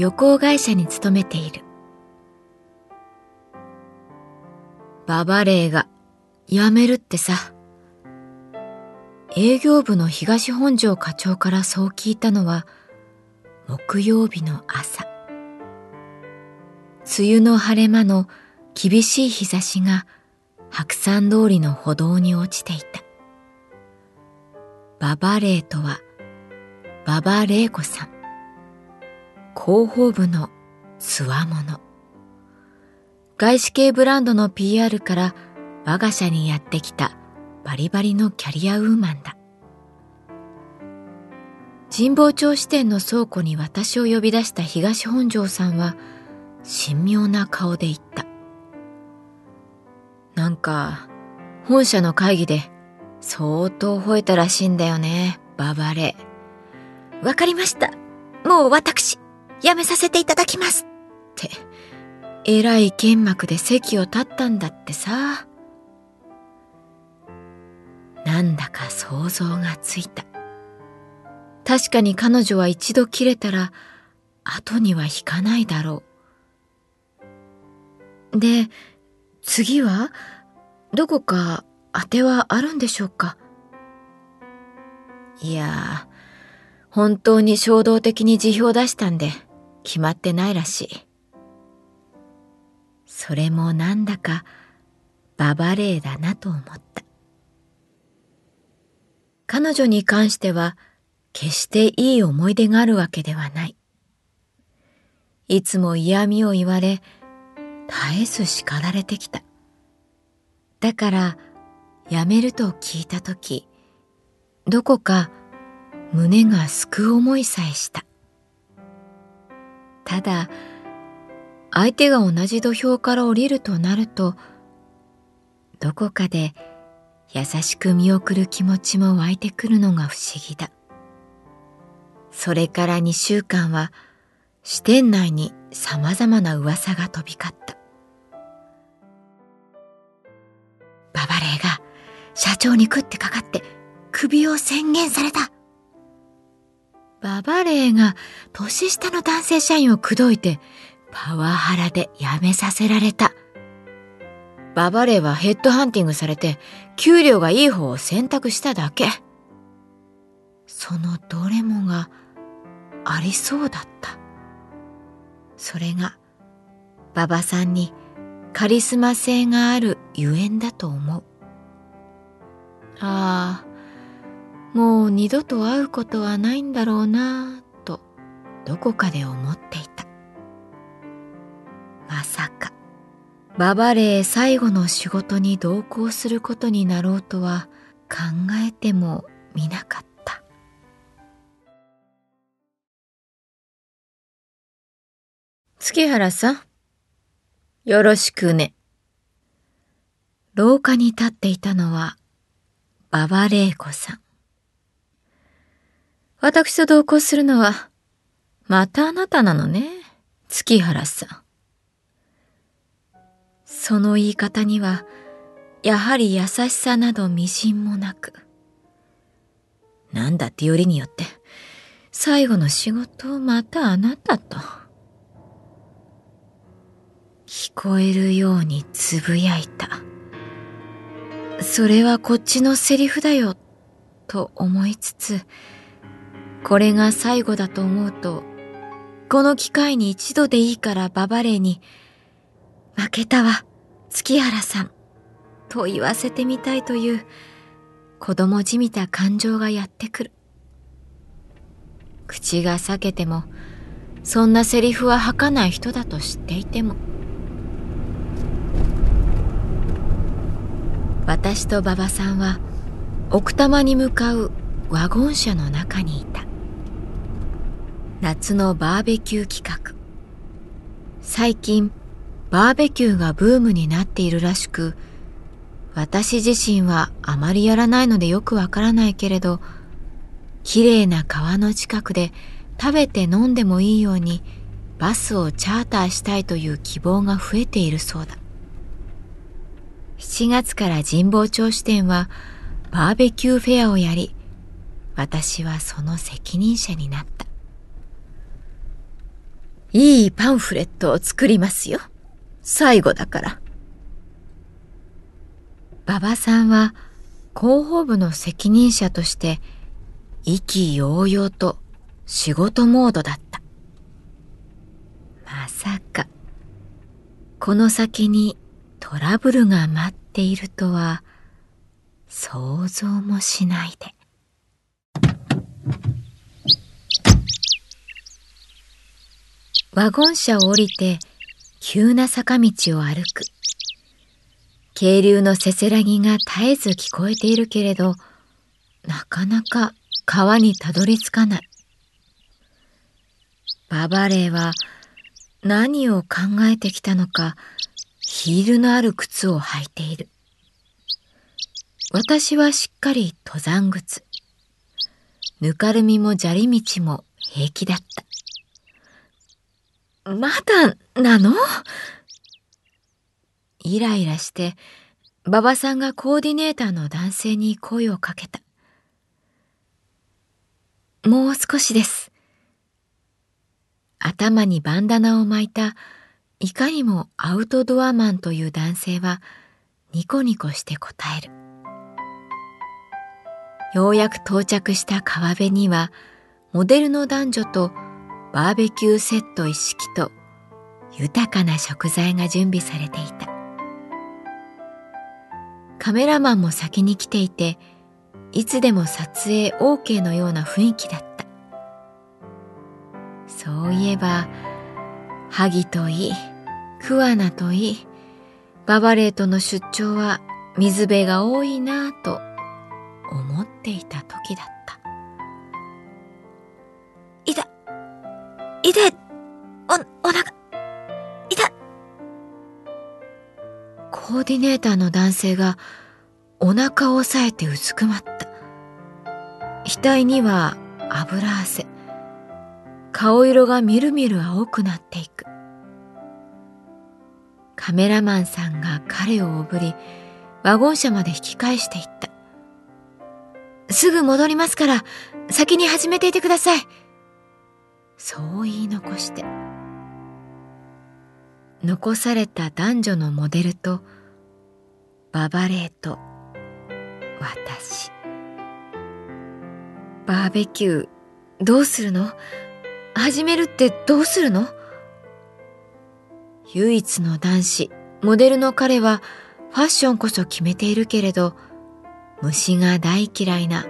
旅行会社に勤めている。ババレーが辞めるってさ。営業部の東本庄課長からそう聞いたのは木曜日の朝。梅雨の晴れ間の厳しい日差しが白山通りの歩道に落ちていた。ババレーとは馬場玲子さん。広報部のつわもの外資系ブランドの PR から我が社にやってきたバリバリのキャリアウーマンだ。神保町支店の倉庫に私を呼び出した東本庄さんは神妙な顔で言った。なんか本社の会議で相当吠えたらしいんだよねババレ。わかりました。もう私、辞めさせていただきます。って、えらい剣幕で席を立ったんだってさ。なんだか想像がついた。確かに彼女は一度切れたら、後には引かないだろう。で、次は？どこか当てはあるんでしょうか？いや本当に衝動的に辞表出したんで決まってないらしい。それもなんだかババレーだなと思った。彼女に関しては決していい思い出があるわけではない。いつも嫌味を言われ、絶えず叱られてきた。だから、辞めると聞いたとき、どこか胸がすく思いさえした。ただ、相手が同じ土俵から降りるとなると、どこかで優しく見送る気持ちも湧いてくるのが不思議だ。それから2週間は支店内に様々な噂が飛び交った。ババレーが社長に食ってかかって首を宣言された。ババレーが年下の男性社員を口説いてパワハラで辞めさせられた。ババレーはヘッドハンティングされて給料がいい方を選択しただけ。そのどれもがありそうだった。それが馬場さんにカリスマ性があるゆえんだと思う。ああ、もう二度と会うことはないんだろうなぁとどこかで思っていた。まさか、ババレー最後の仕事に同行することになろうとは考えてもみなかった。月原さん、よろしくね。廊下に立っていたのは、馬場玲子さん。私と同行するのはまたあなたなのね、月原さん。その言い方には、やはり優しさなどみじんもなく。なんだってよりによって、最後の仕事をまたあなたと。聞こえるようにつぶやいた。それはこっちのセリフだよ、と思いつつ、これが最後だと思うと、この機会に一度でいいからババレーに、負けたわ、月原さん、と言わせてみたいという、子供じみた感情がやってくる。口が裂けても、そんなセリフは吐かない人だと知っていても。私と馬場さんは奥多摩に向かうワゴン車の中にいた夏のバーベキュー企画最近バーベキューがブームになっているらしく私自身はあまりやらないのでよくわからないけれどきれいな川の近くで食べて飲んでもいいようにバスをチャーターしたいという希望が増えているそうだ7月から神保町支店はバーベキューフェアをやり、私はその責任者になった。いいパンフレットを作りますよ。最後だから。馬場さんは広報部の責任者として意気揚々と仕事モードだった。まさか、この先にトラブルが待っているとは想像もしないで。ワゴン車を降りて急な坂道を歩く。渓流のせせらぎが絶えず聞こえているけれど、なかなか川にたどり着かない。ババレーは何を考えてきたのかヒールのある靴を履いている。私はしっかり登山靴。ぬかるみも砂利道も平気だった。まだなの？イライラして、馬場さんがコーディネーターの男性に声をかけた。もう少しです。頭にバンダナを巻いたいかにもアウトドアマンという男性はニコニコして答える。ようやく到着した川辺にはモデルの男女とバーベキューセット一式と豊かな食材が準備されていた。カメラマンも先に来ていて、いつでも撮影 OK のような雰囲気だった。そういえば、萩といい、桑名といい、ババレーとの出張は水辺が多いなぁと思っていた時だった。いてお、お腹いたコーディネーターの男性がお腹を押さえてうずくまった。額には油汗。顔色がみるみる青くなっていく。カメラマンさんが彼をおぶり、ワゴン車まで引き返していった。すぐ戻りますから、先に始めていてください。そう言い残して。残された男女のモデルと、ババレーと、私。バーベキュー、どうするの？始めるってどうするの？唯一の男子、モデルの彼はファッションこそ決めているけれど、虫が大嫌いな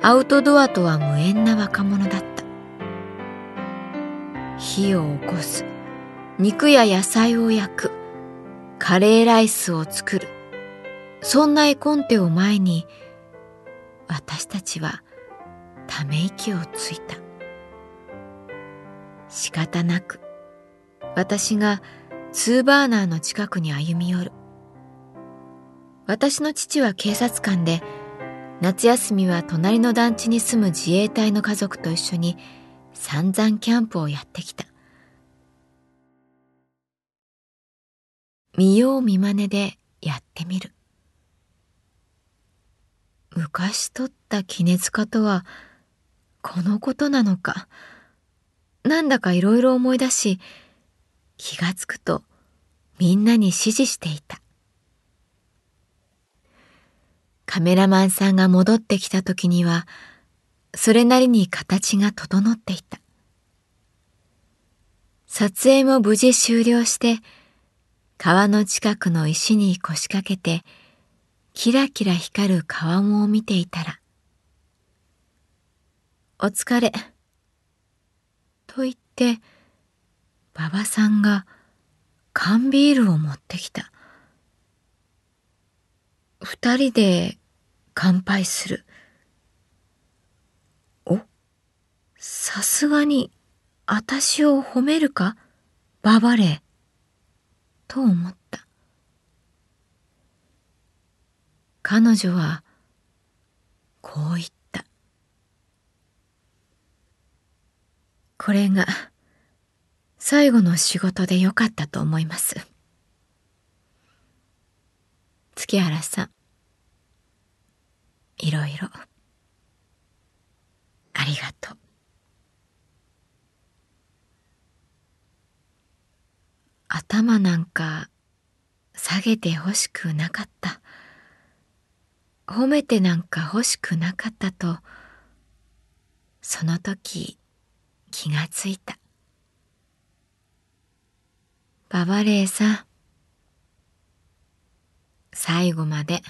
アウトドアとは無縁な若者だった。火を起こす、肉や野菜を焼く、カレーライスを作る、そんな絵コンテを前に、私たちはため息をついた。仕方なく、私がツーバーナーの近くに歩み寄る。私の父は警察官で、夏休みは隣の団地に住む自衛隊の家族と一緒に散々キャンプをやってきた。見よう見まねでやってみる。昔取った杵塚とはこのことなのか。なんだかいろいろ思い出し、気がつくとみんなに指示していた。カメラマンさんが戻ってきた時には、それなりに形が整っていた。撮影も無事終了して、川の近くの石に腰掛けて、キラキラ光る川面を見ていたら、お疲れ。と言って、馬場さんが缶ビールを持ってきた。二人で乾杯する。おさすがに、あたしを褒めるか？ババレー。と思った。彼女は、こう言った。これが、最後の仕事でよかったと思います。月原さん、いろいろ、ありがとう。頭なんか下げてほしくなかった。褒めてなんか欲しくなかったと、その時気がついた。ババレーさん、最後まで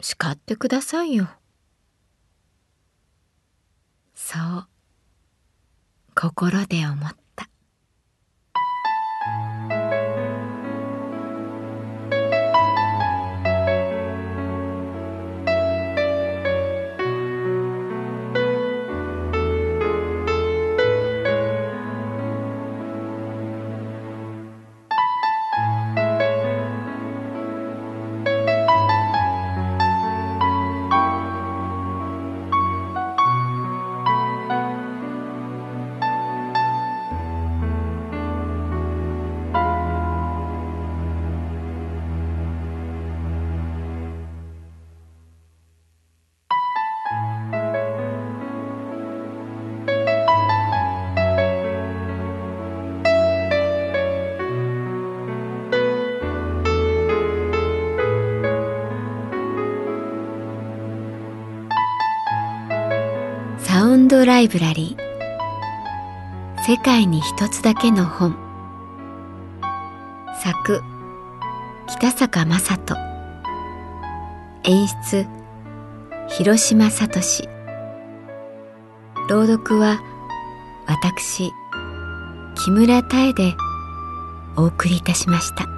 叱ってくださいよ。そう、心で思った。ドライブラリー。世界に一つだけの本。作北坂雅人。演出広島聡。朗読は私木村多江でお送りいたしました。